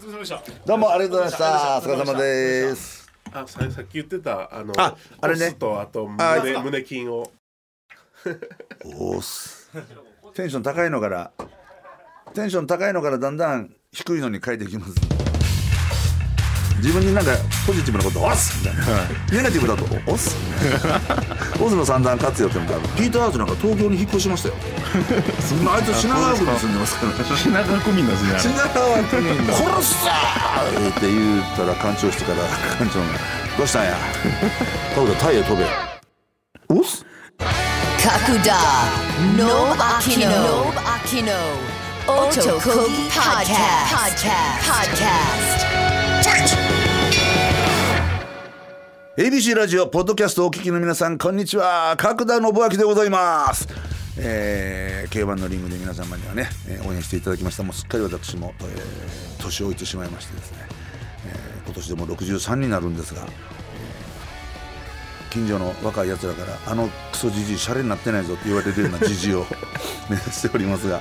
お疲れ様でした。どうもありがとうございました。お疲れ様です。あささっき言ってたあのああれね。とあとあ胸胸筋を。おーす。テンション高いのからテンション高いのからだんだん低いのに変えていきます自分になんかポジティブなこと「押す!」みたいな、ネガティブだと「押す!」オズの三段活用ってのがピーター・アーツなんか東京に引っ越しましたよ。今 あいつ品川区に住んでますから 品川区民なんですね品川区民が殺すぞーって言ったら館長室から館長が「どうしたんや? 」「タオルタイへ飛べ」「押す?」Kakuda No Akino No Akino Otokogi Podcast Podcast ABC ラジオポッドキャストお聞きの皆さんこんにちは。角田信明でございます。えー、K1 のリングで皆様にはね、えー応援していただきました。もうすっかり私も、えー年老いてしまいましてですね、えー今年でも63になるんですが、近所の若いやつらからあのクソじじいシャレになってないぞって言われるようなじじいを 目指しておりますが、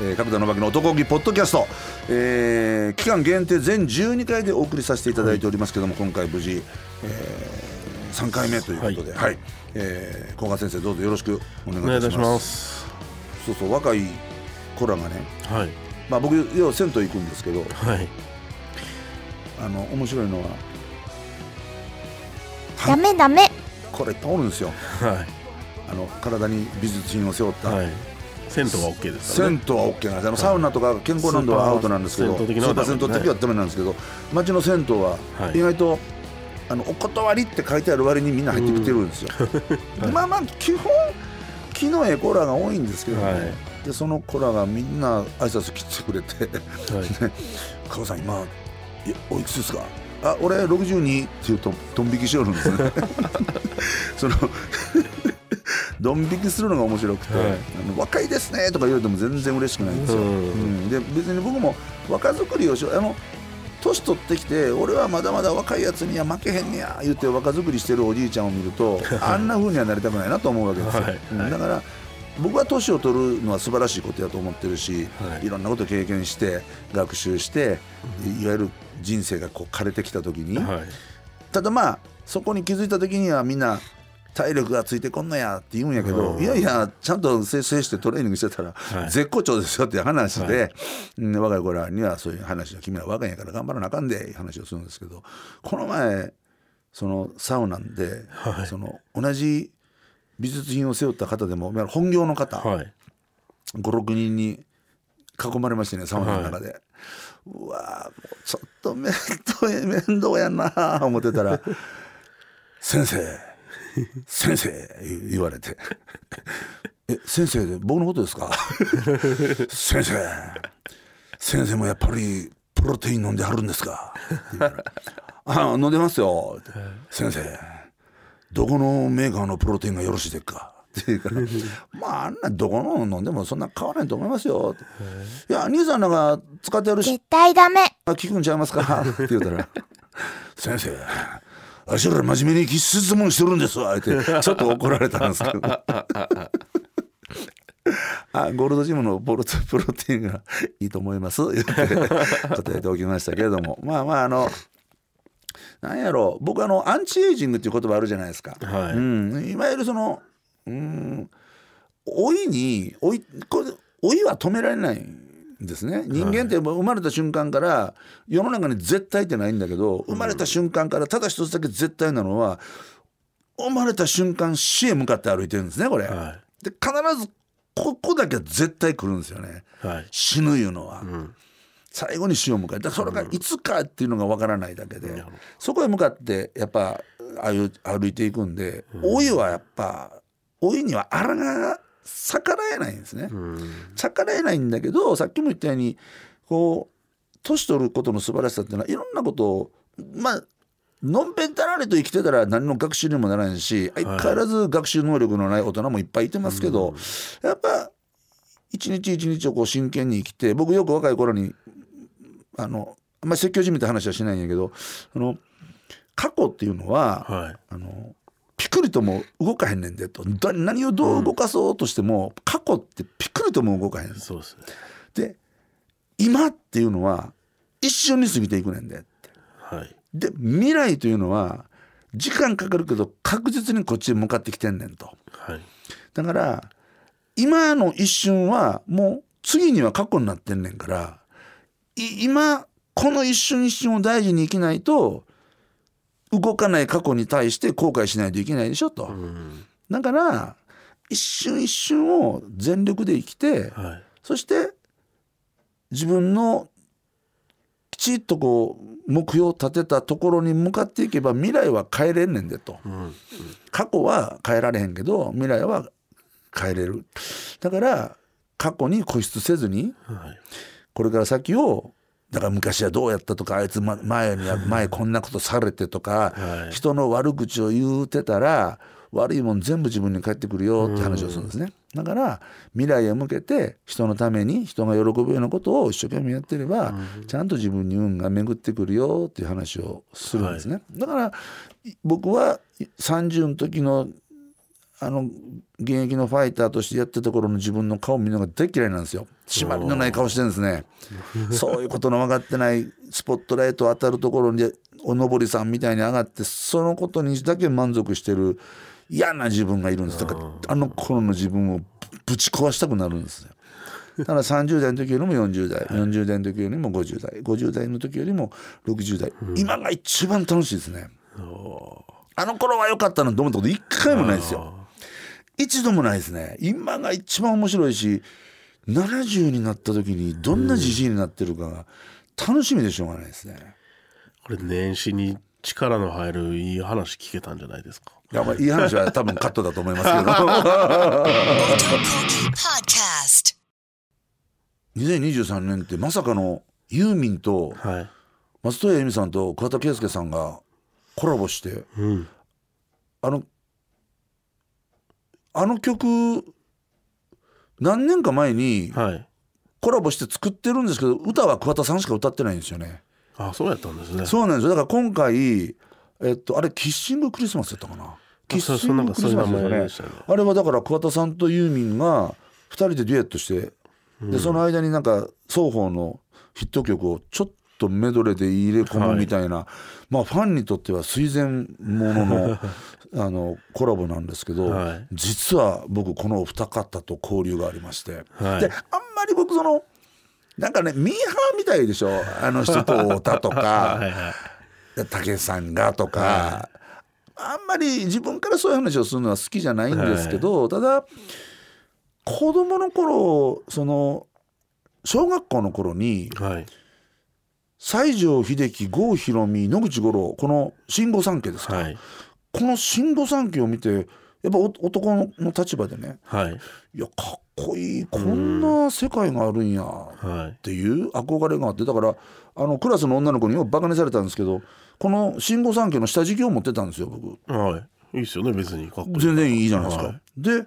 えー、角田信明の男気ポッドキャスト、えー期間限定全12回でお送りさせていただいておりますけども、今回無事、え3回目ということで、はい。えー、古賀先生どうぞよろしくお願いいたします。お願いいたします。そうそう若い子らがね、はい。まあ、僕よう銭湯行くんですけどはい。あの面白いのはダメダメこれいっぱいおるんですよ。はい。あの体に美術品を背負った、はい。銭湯は OK ですからね。銭湯は OK なんです。あのサウナとか健康ランドはアウトなんですけどスーパー銭湯的はダメなんですけど町の銭湯ははい。意外とあのお断りって書いてある割にみんな入ってきてるんですよ、まあまあ基本気のええ子らが多いんですけどね、はい。でその子らがみんな挨拶来てくれて。はい「加藤さん今いおいくつですか?」あ俺62って言うとドン引きしよるんですね。そのドン引きするのが面白くて「はい。あの若いですね」とか言われても全然嬉しくないんですよ、うん。うん。で別に僕も若作りをしようあの年取ってきて俺はまだまだ若いやつには負けへんねや言って若作りしてるおじいちゃんを見ると あんな風にはなりたくないなと思うわけですよ、はい。うん。だから僕は年を取るのは素晴らしいことやと思ってるし、はい。いろんなことを経験して学習していわゆる人生がこう枯れてきた時に、はい。ただまあそこに気づいた時にはみんな体力がついてこんのやって言うんやけど、うん。いやいやちゃんと節制してトレーニングしてたら、はい。絶好調ですよっていう話で、はうん若い子らにはそういう話を君ら若いんやから頑張らなあかんでいう話をするんですけどこの前そのサウナで、はい。その同じ美術品を背負った方でも本業の方、はい。56人に囲まれましてねサウナの中で、うわもうちょっと面倒や面倒やな思ってたら「先生先生」言われて「え先生僕のことですか? 」先生先生もやっぱりプロテイン飲んではるんですか?」って言ったら「あ飲んでますよ」先生どこのメーカーのプロテインがよろしいですか?」って言うから「まああんなどこの飲んでもそんな変わらないと思いますよ」って「いや兄さんなんか使ってあるし絶対ダメ。あ聞くんちゃいますか? 」って言ったら「先生あしら真面目に質問してるんですわ」ってちょっと怒られたんですけど。あゴールドジムのボルトプロテインがいいと思います。言って答えておきましたけれども。まあまああのなんやろう。僕あのアンチエイジングっていう言葉あるじゃないですか、はい。うん、いわゆるそのうん。老いに老いこれ老いは止められないんですね。人間って生まれた瞬間から世の中に絶対ってないんだけど生まれた瞬間からただ一つだけ絶対なのは生まれた瞬間死へ向かって歩いてるんですねこれ。はで必ずここだけは絶対来るんですよね。いはい。死ぬいうのは、ん。最後に死を迎えだからそれがいつかっていうのがわからないだけで、なるほど。そこへ向かってやっぱ歩歩いていくんで、老いはやっぱ老いにはあらが逆らえないんですね、うん。逆らえないんだけどさっきも言ったようにこう年取ることの素晴らしさっていうのはいろんなことをまあのんぺんたらりと生きてたら何の学習にもならないし相変わらず学習能力のない大人もいっぱいいてますけど、やっぱ一日一日をこう真剣に生きて僕よく若い頃にあのあんまり説教じみた話はしないんやけどあの過去っていうのは、はい。あのピクリとも動かへんねんでと。だ何をどう動かそうとしても、過去ってピクリとも動かへん。そうですね。で今っていうのは一瞬に過ぎていくねんでって。はい。で未来というのは時間かかるけど確実にこっちに向かってきてんねんと。はい。だから今の一瞬はもう次には過去になってんねんからい今この一瞬一瞬を大事に生きないと動かない過去に対して後悔しないといけないでしょと、うん。だから一瞬一瞬を全力で生きてはい。そして自分のきちっとこう目標を立てたところに向かっていけば未来は変えれんねんでと。うん過去は変えられへんけど未来は変えれる。だから過去に固執せずにはい。これから先をだから昔はどうやったとかあいつま前には前こんなことされてとか、はい。人の悪口を言うてたら悪いもん全部自分に返ってくるよって話をするんですね。だから未来へ向けて人のために人が喜ぶようなことを一生懸命やってれば、ちゃんと自分に運が巡ってくるよっていう話をするんですね、だからい僕は30の時のあの現役のファイターとしてやってた頃の自分の顔見るのが大嫌いなんですよ。締まりのない顔してるんですね。そういうことの分かってないスポットライト当たるところにおのぼりさんみたいに上がってそのことにだけ満足してる嫌な自分がいるんです。だからあの頃の自分をぶち壊したくなるんですよ。だから30代の時よりも40代40代の時よりも50代50代の時よりも60代、今が一番楽しいですね。あの頃は良かったなと思ったこと一回もないですよ一度もないですね。今が一番面白いし70になった時にどんなじじいになってるかが楽しみでしょうがないですね。これ年始に力の入るいい話聞けたんじゃないですか？いやまあいい話は多分カットだと思いますけど。Otokoki Podcast. 2023年ってまさかのユーミンとはい。松任谷由実さんと桑田佳祐さんがコラボしてうん。あのあの曲何年か前にはい。コラボして作ってるんですけど歌は桑田さんしか歌ってないんですよね。あそうやったんですね。そうなんですよ。だから今回えっとあれキッシングクリスマスやったかな？キッそシングクリスマスそんな？ですよね。あれはだから桑田さんとユーミンが2人でデュエットしてでその間になんか双方のヒット曲をちょっとメドレーで入れ込むみたいな、まあファンにとっては垂涎ものの あのコラボなんですけど、はい。実は僕このお二方と交流がありまして、はい。であんまり僕そのなんかねミーハーみたいでしょ。あの 人と太田とかはいはいたけしさんがとか、あんまり自分からそういう話をするのは好きじゃないんですけど、ただ子供の頃その小学校の頃にはい西城秀樹郷ひろみ野口五郎この新御三家ですか、はい。この新御三家を見てやっぱお男の立場でねはい。いやかっこいいこんな世界があるんやっはい。ていう憧れがあってだからあのクラスの女の子によくバカにされたんですけどこの新御三家の下敷きを持ってたんですよ僕。はい。いいっすよね別に。かっこいい。全然いいじゃないですか。はい。で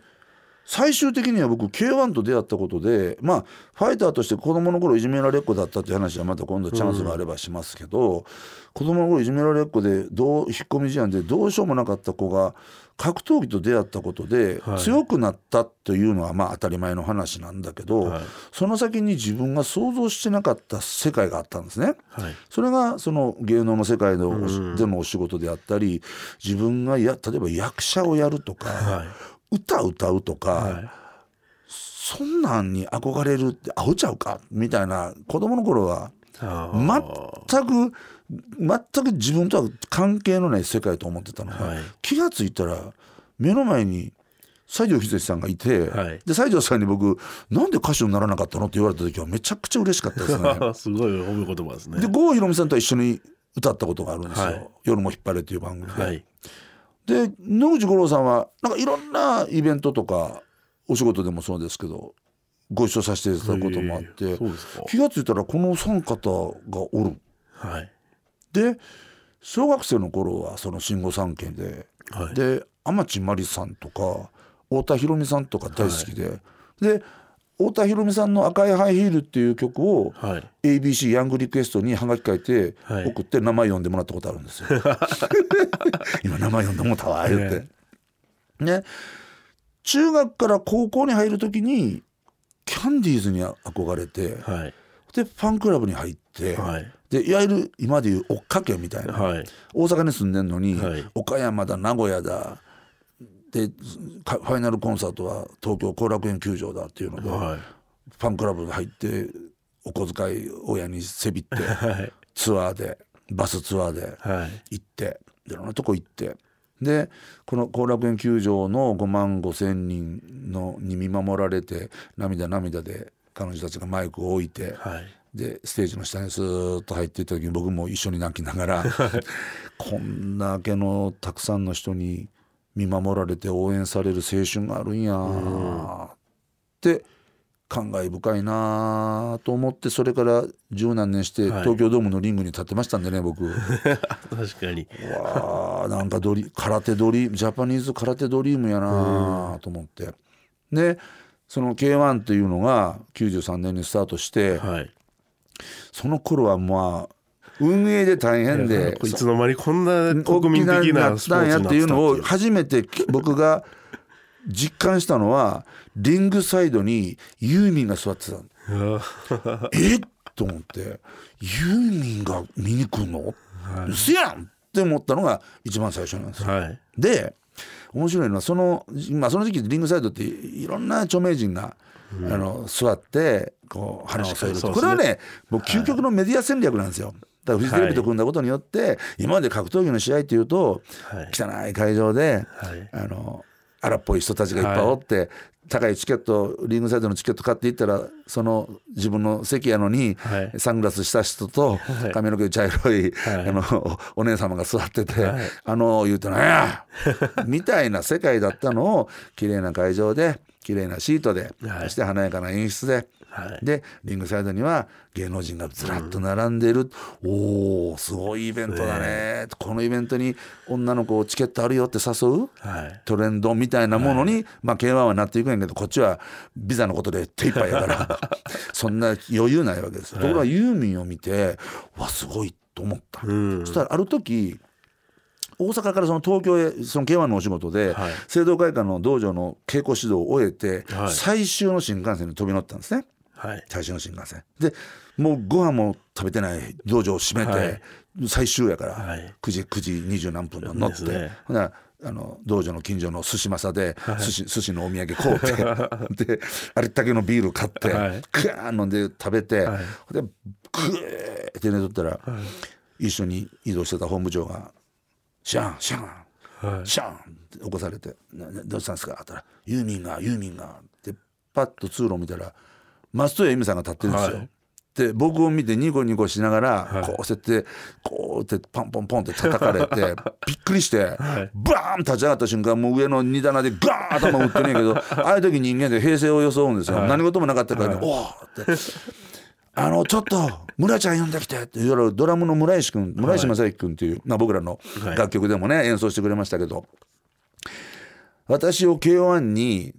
最終的には僕 K1 と出会ったことでまあファイターとして子供の頃いじめられっ子だったっていう話はまた今度チャンスがあればしますけど、子供の頃いじめられっ子でどう引っ込み思案でどうしようもなかった子が格闘技と出会ったことではい。強くなったというのはまあ当たり前の話なんだけど、はい。その先に自分が想像してなかった世界があったんですね。はい。それがその芸能の世界でのお仕事であったり自分がや例えば役者をやるとか、はい歌歌うとか、はい。そんなんに憧れるってアホちゃうかみたいな子供の頃は全く全く自分とは関係のない世界と思ってたのが、はい。気が付いたら目の前に西城秀樹さんがいて、はい。で西城さんに僕「なんで歌手にならなかったの?」って言われた時はめちゃくちゃ嬉しかったですね。すごい褒め言葉ですね。で郷ひろみさんとは一緒に歌ったことがあるんですよ「はい。夜も引っ張れ」っていう番組で。はいで野口五郎さんはなんかいろんなイベントとかお仕事でもそうですけどご一緒させていただくこともあっへてえそうですか。気が付いたらこのお三方がおる。はい。で小学生の頃はその新御三家で、はい。で天地真理さんとか太田裕美さんとか大好きで、で太田裕美さんの「赤いハイヒール」っていう曲をはい。ABC ヤングリクエストにハガキ書いてはい。送って名前読んでもらったことあるんですよ。今名前読んでもうたわ言って。ね中学から高校に入る時にキャンディーズに憧れてはい。でファンクラブに入って、はい。でいわゆる今でいう追っかけみたいな、はい。大阪に住んでんのに、はい。岡山だ名古屋だでかファイナルコンサートは東京後楽園球場だっていうので、はい。ファンクラブに入ってお小遣い親にせびってはい。ツアーでバスツアーではい。行っていろんなとこ行って。でこの後楽園球場の5万5千人のに見守られて涙涙で彼女たちがマイクを置いて、はい。でステージの下にスーッと入っていった時に僕も一緒に泣きながら こんだけのたくさんの人に見守られて応援される青春があるんや。って感慨深いなと思ってそれから十何年してはい。東京ドームのリングに立ってましたんでね僕。確かに。わあなんかドリ空手ドリームジャパニーズ空手ドリームやなと思って、でその k 1っていうのが93年にスタートして、はい。その頃はまあ運営で大変でいつの間にこんな大国民的なスポーツになっやってていう。のをた初めて僕が実感したのはリングサイドにユーミンが座ってたの えっ？と思ってユーミンが見に来んの、うせやん！って思ったのが一番最初なんですよ。はい。で面白いのはその,、まあ、その時期リングサイドっていろんな著名人が、あの座ってこう話を添えるこれはね僕究極のメディア戦略なんですよ。だからフジテレビと組んだことによって、今まで格闘技の試合っていうと、はい。汚い会場で、はい。あの荒っぽい人たちがいっぱいおって、高いチケットリングサイドのチケット買っていったらその自分の席やのに、はい。サングラスした人とい。髪の毛茶色い、はい。あのおお姉様が座ってて「はい。あの言うてなんや!」みたいな世界だったのを綺麗な会場で綺麗なシートで、はい。そして華やかな演出で。はい。でリングサイドには芸能人がずらっと並んでる、おおすごいイベントだね、このイベントに女の子チケットあるよって誘う？はい。トレンドみたいなものに、まあ K1 はなっていくんやけどこっちはビザのことで手一杯やから そんな余裕ないわけです。ところがユーミンを見てわすごいと思った。うん。そしたらある時大阪からその東京へその K1 のお仕事で、はい。聖堂会館の道場の稽古指導を終えて、はい。最終の新幹線に飛び乗ったんですね。はい。最終の新幹線でもうご飯も食べてない道場を閉めて、はい。最終やから、はい。9時9時20何分の乗って、ね。ほなあの道場の近所の寿司正で、寿司寿司のお土産買うて であれだけのビール買って、はい。ーン飲んで食べて、はい。でグーって寝とったら、一緒に移動してた本部長が「シャンシャンはい。シャン!」って起こされて「ななどうしたんですか?」って言ったら「ユーミンがユーミンが」ってパッと通路を見たら松任谷由実さんが立ってるんですよ。はい。で僕を見てニコニコしながら、はい。こうしてってこうってパンポンポンって叩かれて びっくりして、はい。バーン立ち上がった瞬間もう上の荷棚でガーン頭打ってねえけどああいう時人間で平静を装うんですよ、はい。何事もなかったからね「おお!」って。あのちょっと村ちゃん呼んできてって言われるドラムの村石君村石正之君っていう、まあ、僕らのはい。楽曲でもね演奏してくれましたけど。私を K1 に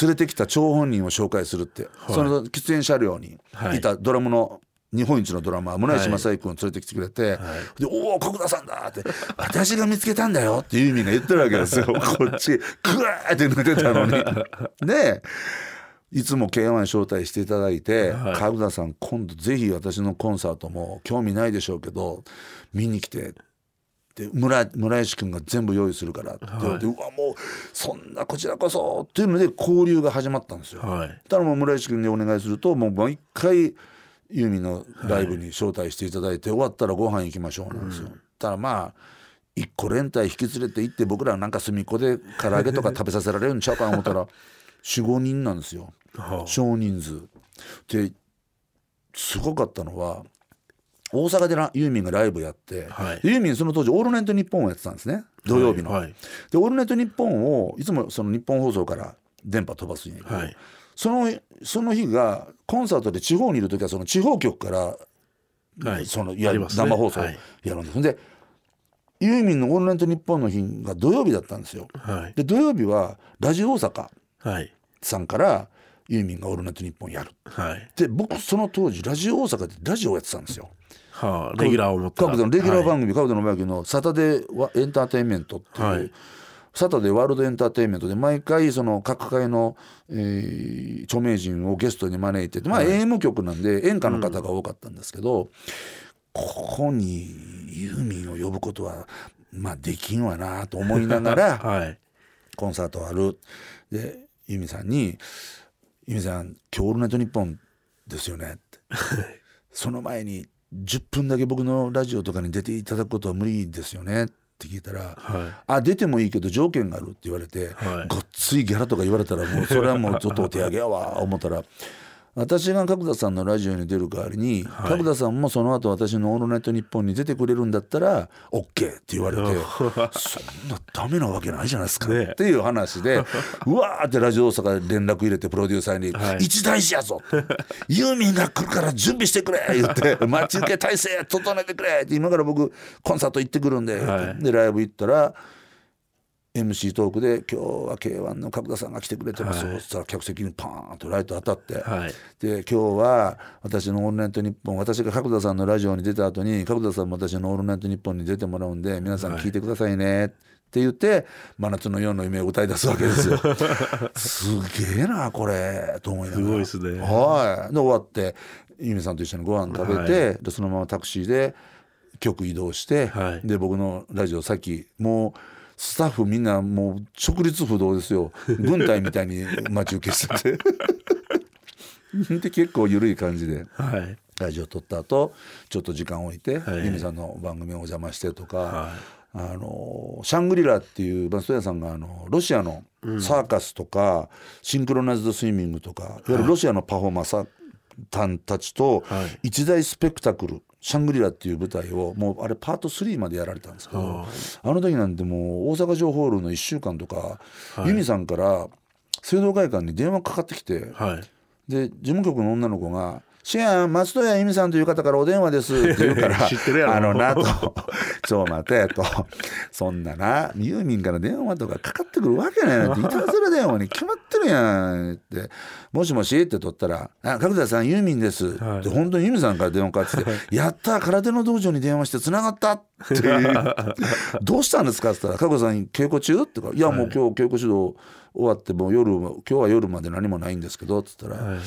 連れてきた張本人を紹介するって、い。その喫煙車両にはい。いたドラムの日本一のドラマー村石正之君を連れてきてくれて「はい。でおお角田さんだ!」って「私が見つけたんだよ」ってユーミンが言ってるわけですよ。こっちクワーって寝てたのに。でいつも K1 に招待していただいて「はい。角田さん今度ぜひ私のコンサートも興味ないでしょうけど見に来て」で村村石君が全部用意するからって。言われて、うわもうそんなこちらこそ。っていうので交流が始まったんですよ。はい。たらもう村石君にお願いするともう毎回ユーミンのライブに招待していただいて、終わったらご飯行きましょうなんですよ。たらまあ一個連帯引き連れて行って僕らなんか隅っこで唐揚げとか 食べさせられるんちゃうかな思ったら45人なんですよ。は少人数。ですごかったのは大阪でなユーミンがライブやって、はい。ユーミンその当時「オールナイトニッポン」をやってたんですね。土曜日の。はいで「オールナイトニッポン」をいつもその日本放送から電波飛ばすんやけど、はい。そのその日がコンサートで地方にいる時はその地方局から、はい。そのいや生放送はい。やるんです、でユーミンの「オールナイトニッポン」の日が土曜日だったんですよ。はい。で土曜日はラジオ大阪はい。さんからユーミンが「オールナイトニッポン」やる。はい。で僕その当時ラジオ大阪でラジオをやってたんですよ。はあレギュラーを持った。角田のレギュラーはい。番組「角田のバイのサタデーワエンターテインメント」っていう、はい。サタデーワールドエンターテインメントで毎回その各界の、えー著名人をゲストに招いててまあ AM 局なんで演歌の方が多かったんですけど、ここにユーミンを呼ぶことはまあできんわなと思いながら はい。コンサートある。でユーミンさんに「ユーミンさん今日オールナイトニッポンですよね」って。その前に10分だけ僕のラジオとかに出ていただくことは無理ですよね。って聞いたら「はあ出てもいいけど条件がある」って言われて、はい。ごっついギャラとか言われたらもうそれはもうちょっとお手上げやわ思ったら私が角田さんのラジオに出る代わりに、はい角田さんもその後私の「オールナイトニッポン」に出てくれるんだったら OK って言われて そんなダメなわけないじゃないですか、ねっていう話で うわーってラジオ大阪で連絡入れてプロデューサーに「はい一大事やぞ! 」ユーミンが来るから準備してくれ!」言って「待ち受け体制整えてくれ!」って今から僕コンサート行ってくるんで、はいでライブ行ったら MC トークで「今日は k 1の角田さんが来てくれてます」はい。そしたら客席にパーンとライト当たって、はい。で今日は私の「オールナイトニッポン」私が角田さんのラジオに出た後に角田さんも私の「オールナイトニッポン」に出てもらうんで皆さん聞いてくださいね。って言って「真夏の夜の夢」を歌い出すわけですよ。すげえなこれと思いながら。すごいですね。はい。で終わってユミさんと一緒にご飯食べて、でそのままタクシーで局移動して、はい。で僕のラジオさっきもうスタッフみんなもう直立不動ですよ。軍隊みたいに待ち受けしてて。で結構緩い感じで。はい。ラジオ撮った後ちょっと時間置いて、はい。ユミさんの番組をお邪魔してとか、はあのシャングリラっていうバスト屋さんがあのロシアのサーカスとか、シンクロナイズドスイミングとかいわゆるロシアのパフォーマーさんたちとはい。一大スペクタクルシャングリラっていう舞台をもうあれパート3までやられたんですけどはあ。の時なんてもう大阪城ホールの1週間とか、はい。ユミさんから聖堂会館に電話かかってきて、いはい。で事務局の女の子が「シェアン松任谷由実さんという方からお電話です」って言うから 知ってるやろ。あのなと「ちょ待て」と「そんななユーミンから電話とかかかってくるわけないなんて いたずら電話に決まってるやん」って「もしもし?」って取ったら「あ角田さんユーミンです」はい。って本当に由実さんから電話かかってきて「やった空手の道場に電話してつながった」って「どうしたんですか?」って言ったら「角田さん稽古中?」って言うから「いやもう今日稽古指導終わってもう夜今日は夜まで何もないんですけど」っつったら、はい。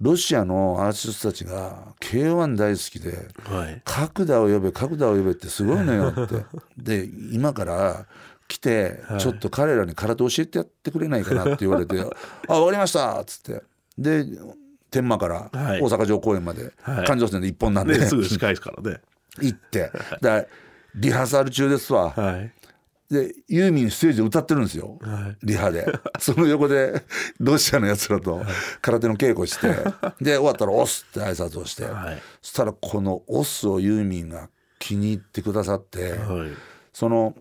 ロシアのアーティストたちが K1 大好きではい。角田を呼べ角田を呼べってすごいのよって。で今から来てはい。ちょっと彼らに空手教えてやってくれないかなって言われて「あ分かりました」っつって。で天満からはい。大阪城公園まではい。環状線で一本なんで、ねすぐ近いですからね。行って。でリハーサル中ですわ。はいでユーミンステージで歌ってるんですよ、はい。リハで。その横でロシアのやつらと空手の稽古してで終わったら「オス」って挨拶をして、はい。そしたらこの「オス」をユーミンが気に入ってくださって、はい。その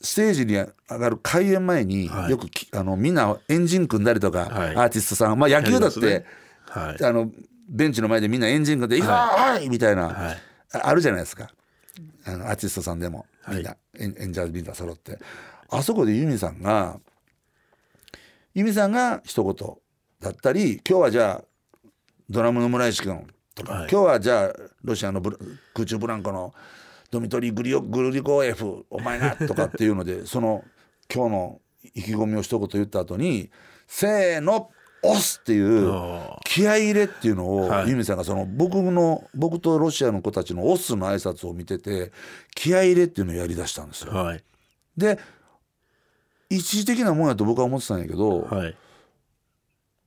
ステージに上がる開演前にはい。よくき、あのみんなエンジン組んだりとか、はい。アーティストさん、まあ、野球だって、あのベンチの前でみんなエンジン組んで「い、はい、はい!」みたいな、はい。ああるじゃないですかあのアーティストさんでもはい。みんな、演演者みんな揃って。あそこでユミさんがユミさんが一言だったり今日はじゃあドラムの村石君とか、はい。今日はじゃあロシアの空中ブランコのドミトリー・グリオグルリコエフお前がとかっていうのでその今日の意気込みを一言言った後に「せーの押す!」っていうあ気合い入れっていうのを、はい。ユミさんがその僕の僕とロシアの子たちのオスの挨拶を見てて気合い入れっていうのをやりだしたんですよ。ーはい。で一時的なもんやと僕は思ってたんやけど、はい。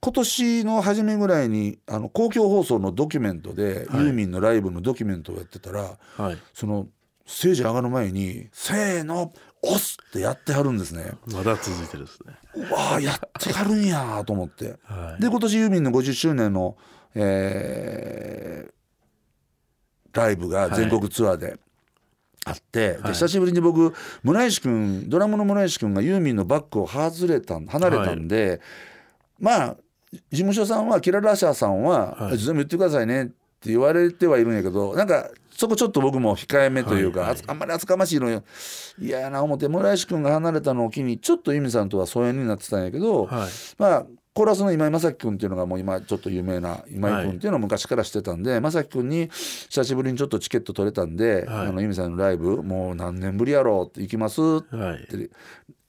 今年の初めぐらいにあの公共放送のドキュメントで、はい。ユーミンのライブのドキュメントをやってたらはい。そのステージ上がる前に「せーの押す!」ってやってはるんですね。まだ続いてるですねうわあやってはるんやと思って。はいで今年ユーミンの50周年の、えーライブが全国ツアーであって、ではい久しぶりに僕村石君ドラムの村石君がユーミンのバッグを外れたん離れたんで、まあ事務所さんはキララシャーさんは、はい全部言ってくださいねって言われてはいるんやけどなんかそこちょっと僕も控えめというか、はいはい。あんまり厚かましいのよ嫌やな思って村石君が離れたのを機にちょっとユーミンさんとは疎遠になってたんやけど、はい。まあコーラスの今井正樹君っていうのがもう今ちょっと有名な今井君っていうのを昔からしてたんで、正樹君に久しぶりにちょっとチケット取れたんで、はい。あの由美さんのライブもう何年ぶりやろうって行きますっはい。て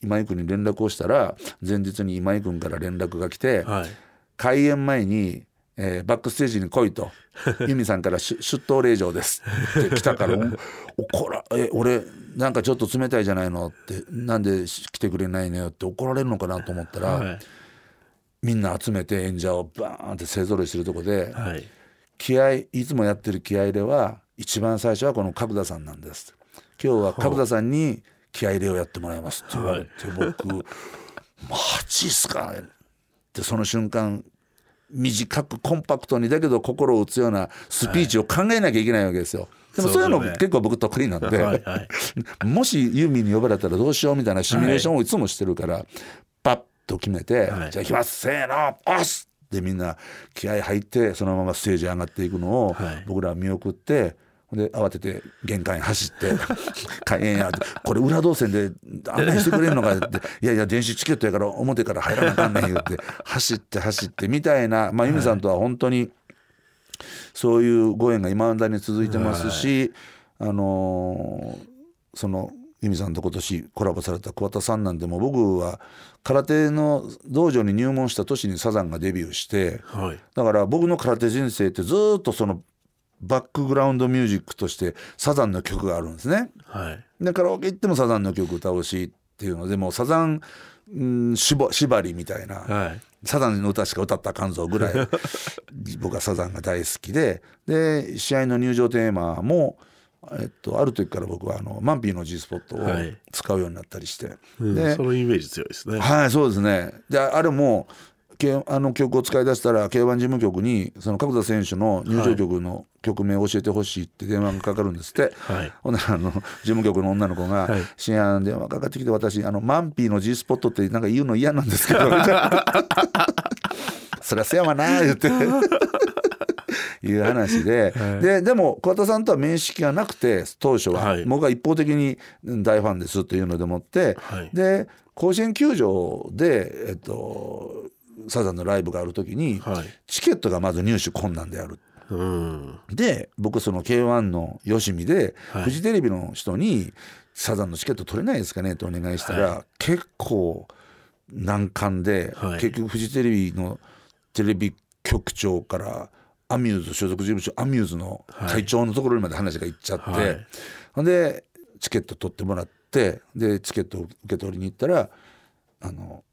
今井君に連絡をしたら前日に今井君から連絡が来て、はい。開演前に、えーバックステージに来いと。ユミさんからし出頭令状です。って来たから お怒らえ俺なんかちょっと冷たいじゃないのってなんで来てくれないのよって怒られるのかなと思ったら、はい。みんな集めて演者をバーンって勢ぞろいしてるとこで、はい。気合いいつもやってる気合では一番最初はこの角田さんなんです。今日は角田さんに気合入れをやってもらいますって言われて、僕マジっすかってその瞬間短くコンパクトにだけど心を打つようなスピーチを考えなきゃいけないわけですよ。でもそういうの結構僕得意なんで、はいはい。もしユーミンに呼ばれたらどうしようみたいなシミュレーションをいつもしてるから、パッと決めて、はい。じゃあ行きますせーの押すでみんな気合入ってそのままステージ上がっていくのをはい。僕らは見送ってで慌てて玄関に走って「開演や」って「これ裏動線で案内してくれんのか」って「いやいや電子チケットやから表から入らなあかんねん」言って走って走ってみたいなまあ由美さんとは本当にそういうご縁が今だに続いてますし、あのーその由美さんと今年コラボされた桑田さんなんてもう僕は空手の道場に入門した年にサザンがデビューしてはい。だから僕の空手人生ってずーっとそのバックグラウンドミュージックとしてサザンの曲があるんですね。はい。でカラオケ行ってもサザンの曲歌うしっていうのでもうサザン、うん、縛縛りみたいな、はい。サザンの歌しか歌ったらあかんぞぐらい 僕はサザンが大好きでで試合の入場テーマも、えっと、ある時から僕はあのマンピーの G スポットをはい。使うようになったりして、うんでそのイメージ強いですね。はいそうですね。であれもけあの曲を使い出したら K1 事務局にその角田選手の入場曲の曲名を教えてほしいって電話がかかるんですって、はい。ほんならあの事務局の女の子がはい「深夜電話かかってきて私あのマンピーの G スポットってなんか言うの嫌なんですけど」そりゃせやわな」言って。いう話で、ででも桑田さんとは面識がなくて当初は、はい。僕は一方的にうん大ファンですというのでもって、はい。で甲子園球場で、えっと、サザンのライブがある時に、はい。チケットがまず入手困難である。うん。で僕その k 1のよしみで、はい。フジテレビの人に「サザンのチケット取れないですかね?」ってお願いしたら、結構難関で、はい。結局フジテレビのテレビ局長からアミューズ所属事務所アミューズの会長のところにまで話がいっちゃって、はい。ほんでチケット取ってもらってでチケットを受け取りに行ったらあの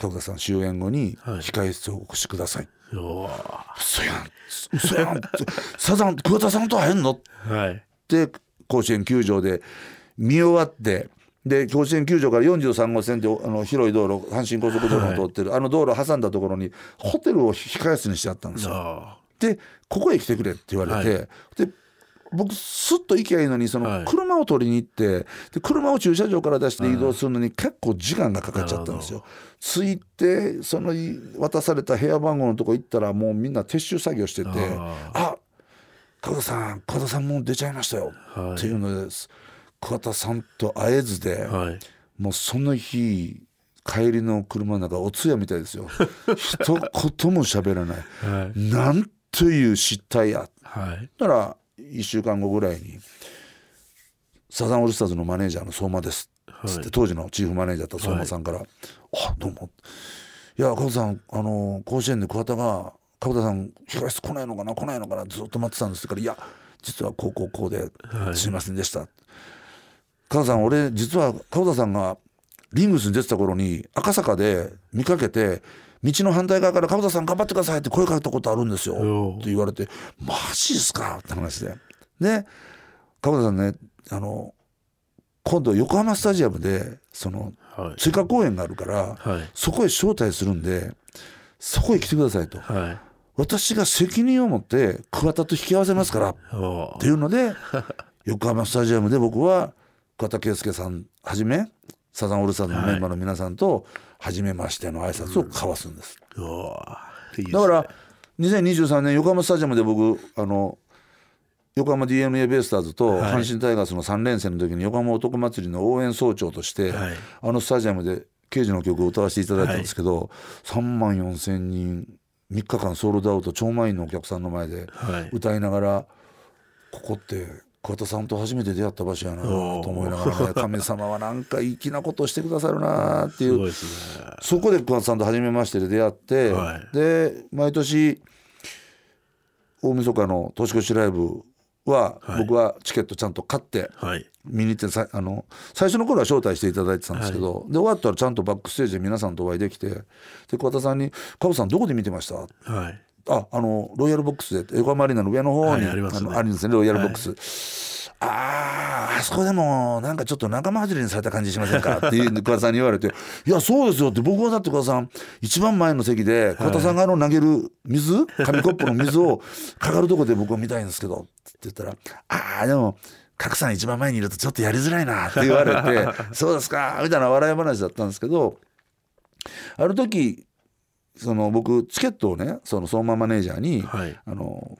角田さん終演後にはい。控え室をお越しください。うわ嘘やん。嘘やん サザン桑田さんと会えんの？はい。って甲子園球場で見終わってで甲子園球場から43号線ってあの広い道路阪神高速道路を通ってる、あの道路を挟んだところにホテルを控え室にしてあったんですよ。あでここへ来てくれって言われて、はで僕スッと行きゃいいのにそはい。の車を取りに行ってで車を駐車場から出して移動するのに結構時間がかかっちゃったんですよ。着いてその渡された部屋番号のとこ行ったらもうみんな撤収作業しててあ「あ加田さん加田さんもう出ちゃいましたよ」はい。っていうのです。桑田さんと会えずで、あはい。もうその日帰りの車の中お通夜みたいですよ。一言も喋らない。はい。なんという失態や。はい。だから1週間後ぐらいに「サザンオールスターズのマネージャーの相馬です」つって、当時のチーフマネージャーだった相馬さんから「あどうも」いや加藤さんあの甲子園で桑田が「加田さん控室来ないのかな？来ないのかな？ずっと待ってたんです」から「いや実はこうこうこうではい。すいませんでした」加藤さん俺実は加田さんがリングスに出てた頃に赤坂で見かけて道の反対側から「加田さん頑張ってください」って声かけたことあるんですよ。って言われて「マジっすか?」って話で。で加田さんねあの今度横浜スタジアムでそのはい。追加公演があるからはい。そこへ招待するんでそこへ来てくださいと。はい。私が責任を持って桑田と引き合わせますからっおていうので 横浜スタジアムで僕は桑田佳祐さんはじめサザンオールスターズのメンバーの皆さんと初めましての挨拶を交わすんです。うわいいですね。だから2023年横浜スタジアムで僕あの横浜 d n a ベイスターズとはい。阪神タイガースの3連戦の時に横浜男祭りの応援総長として、はい。あのスタジアムで刑事の曲を歌わせていただいたんですけど、3万4千人3日間ソールドアウト超満員のお客さんの前ではい。歌いながらここって桑田さんと初めて出会った場所やなと思いながらね 神様はなんか粋なことをしてくださるなっていう。ね。そこで桑田さんと初めましてで出会って、はい。で毎年大晦日の年越しライブは、はい。僕はチケットちゃんと買ってはい。見に行ってさあの最初の頃は招待していただいてたんですけど、で終わったらちゃんとバックステージで皆さんとお会いできてで桑田さんに「カブさんどこで見てました?」はいああのロイヤルボックスで横浜アリーナの上の方に、はいありますね。のあるんですねロイヤルボックス、あーあそこでもなんかちょっと仲間外れにされた感じしませんか？っていう桑田さんに言われて「いやそうですよ」って僕はだって桑田さん一番前の席で桑田さんがあの投げる水紙コップの水をかかるとこで僕は見たいんですけどって言ったら「ああでも賀来さん一番前にいるとちょっとやりづらいな」って言われて「そうですか」みたいな笑い話だったんですけどある時その僕チケットをねその相馬マネージャーに、はい。あの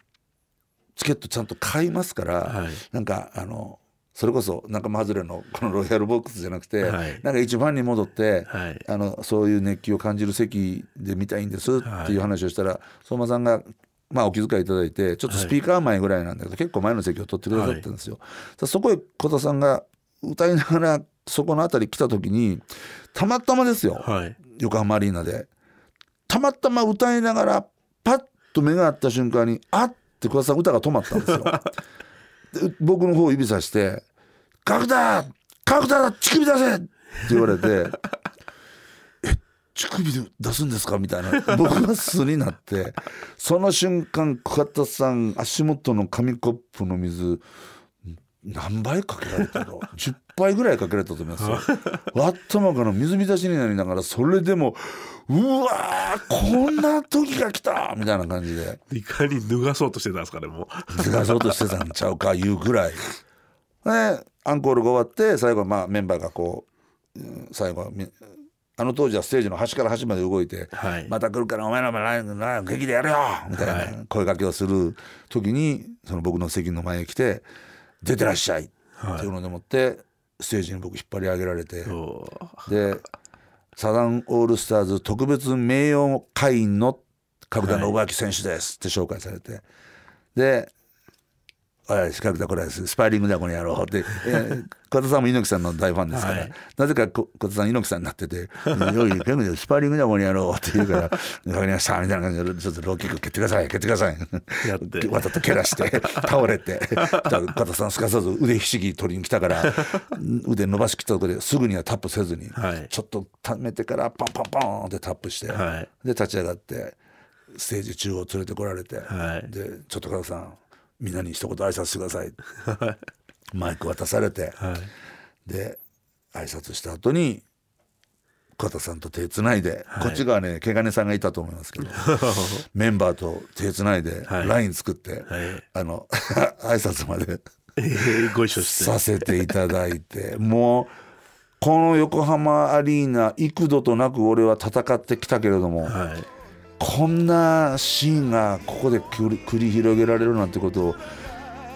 チケットちゃんと買いますから、はい。なんかあのそれこそ仲間外れのこのロイヤルボックスじゃなくて、はい。なんか一ファンに戻って、はい。あのそういう熱気を感じる席で見たいんですっていう話をしたら、相馬さんが、まあ、お気遣いいただいてちょっとスピーカー前ぐらいなんだけど、結構前の席を取ってくださったんですよ。さそこへ小田さんが歌いながらそこの辺り来た時にたまたまですよ、はい。横浜アリーナでたまたま歌いながらパッと目が合った瞬間に「あっ!」って桑田さん歌が止まったんですよ。で僕の方を指さして「角田角田乳首出せ!」って言われて「え乳首で出すんですか?」みたいな僕が素になってその瞬間桑田さん足元の紙コップの水何倍かけられたの？10杯ぐらいかけられたと思いますよ。頭から水浸しになりながらそれでもうわーこんな時が来た！みたいな感じで。いかに脱がそうとしてたんですかねもずらそうとしてたんちゃうかいうぐらい。でアンコールが終わって最後はまあメンバーがこううん最後あの当時はステージの端から端まで動いてはい。また来るからお前らもラ劇でやるよ！みたいはな声かけをする時にその僕の席の前に来て「出てらっしゃい」はい。っていうのでもってステージに僕引っ張り上げられて。でサザンオールスターズ特別名誉会員の角田信明選手ですって紹介されて。で「おい角田これスパーリングだこの野郎」って、えー、小田さんも猪木さんの大ファンですから、はい。なぜかこ小田さん猪木さんになってて「おい角田 スパーリングだこの野郎」って言うから「わかりました」みたいな感じで「ちょっとローキック蹴ってください蹴ってください」やって。わざと蹴らして倒れて加藤さんすかさず腕ひしぎ取りに来たから腕伸ばしきったところですぐにはタップせずに、はい。ちょっと溜めてからパンパンパンってタップして、はい。で立ち上がってステージ中央連れてこられて、はい。で「ちょっと加藤さんみんなに一言挨拶してください」マイク渡されて、はい。で挨拶した後に加藤さんと手つないで、はい。こっち側ね毛ガネさんがいたと思いますけど メンバーと手つないではい。LINE 作って、はい。あの 挨拶までえ ーご一緒して。させていただいてもうこの横浜アリーナ幾度となく俺は戦ってきたけれども、はいこんなシーンがここで繰り広げられるなんてことを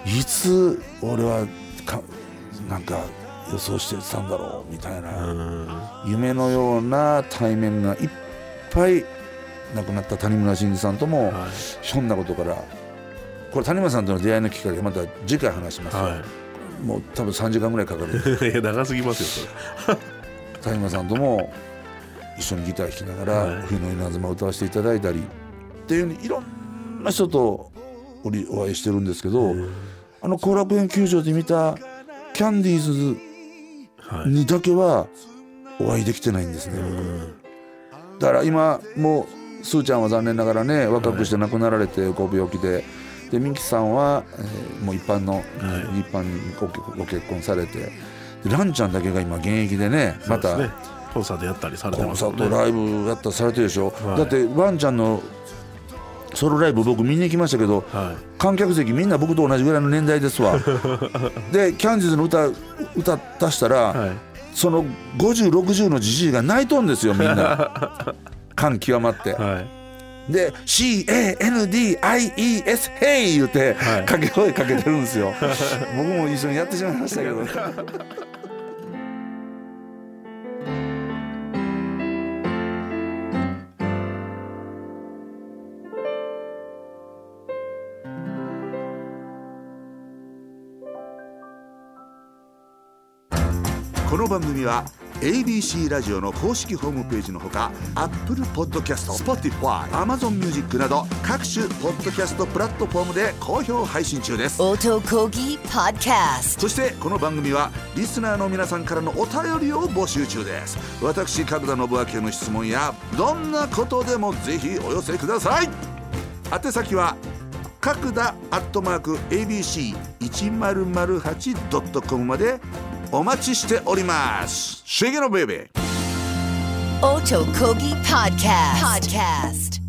いつ俺はかなんか予想してたんだろうみたいな、うん。夢のような対面がいっぱい亡くなった谷村新司さんともはい。ひょんなことからこれ谷村さんとの出会いのきっかけまた次回話しますもう多分3時間ぐらいかかる。い いや長すぎますよそれ。谷村さんとも一緒にギター弾きながらはい「冬の稲妻」を歌わせていただいたりっていういろんな人とおりお会いしてるんですけどあの後楽園球場で見たキャンディーズはい。にだけはお会いできてないんですね。うん。だから今もうすーちゃんは残念ながらね若くして亡くなられてご病気で。でミキさんは、えーもう一般の、一般にごご結婚されて。でランちゃんだけが今現役でねまたコンサートやったりされてコンサますもんね。ートライブやったらされてるでしょ、はい。だってワンちゃんのソロライブ僕見に行きましたけどは観客席みんな僕と同じぐらいの年代ですわ。でキャンディーズの歌歌出したら、いはい。その5060のじじいが泣いとんですよみんな。感極まって、はい。で「CANDIES ヘイ!」言うてはい。掛け声かけてるんですよ。僕も一緒にやってしまいましたけど番組は ABC ラジオの公式ホームページのほか Apple Podcast、Spotify、Amazon Music など各種ポッドキャストプラットフォームで好評配信中です。Otokogi Podcast. そしてこの番組はリスナーの皆さんからのお便りを募集中です。私角田信明への質問やどんなことでもぜひお寄せください。宛先は角田アットマーク ABC1008.com までお待ちしております。シゲのベイビー。オートコギポッドキャスト。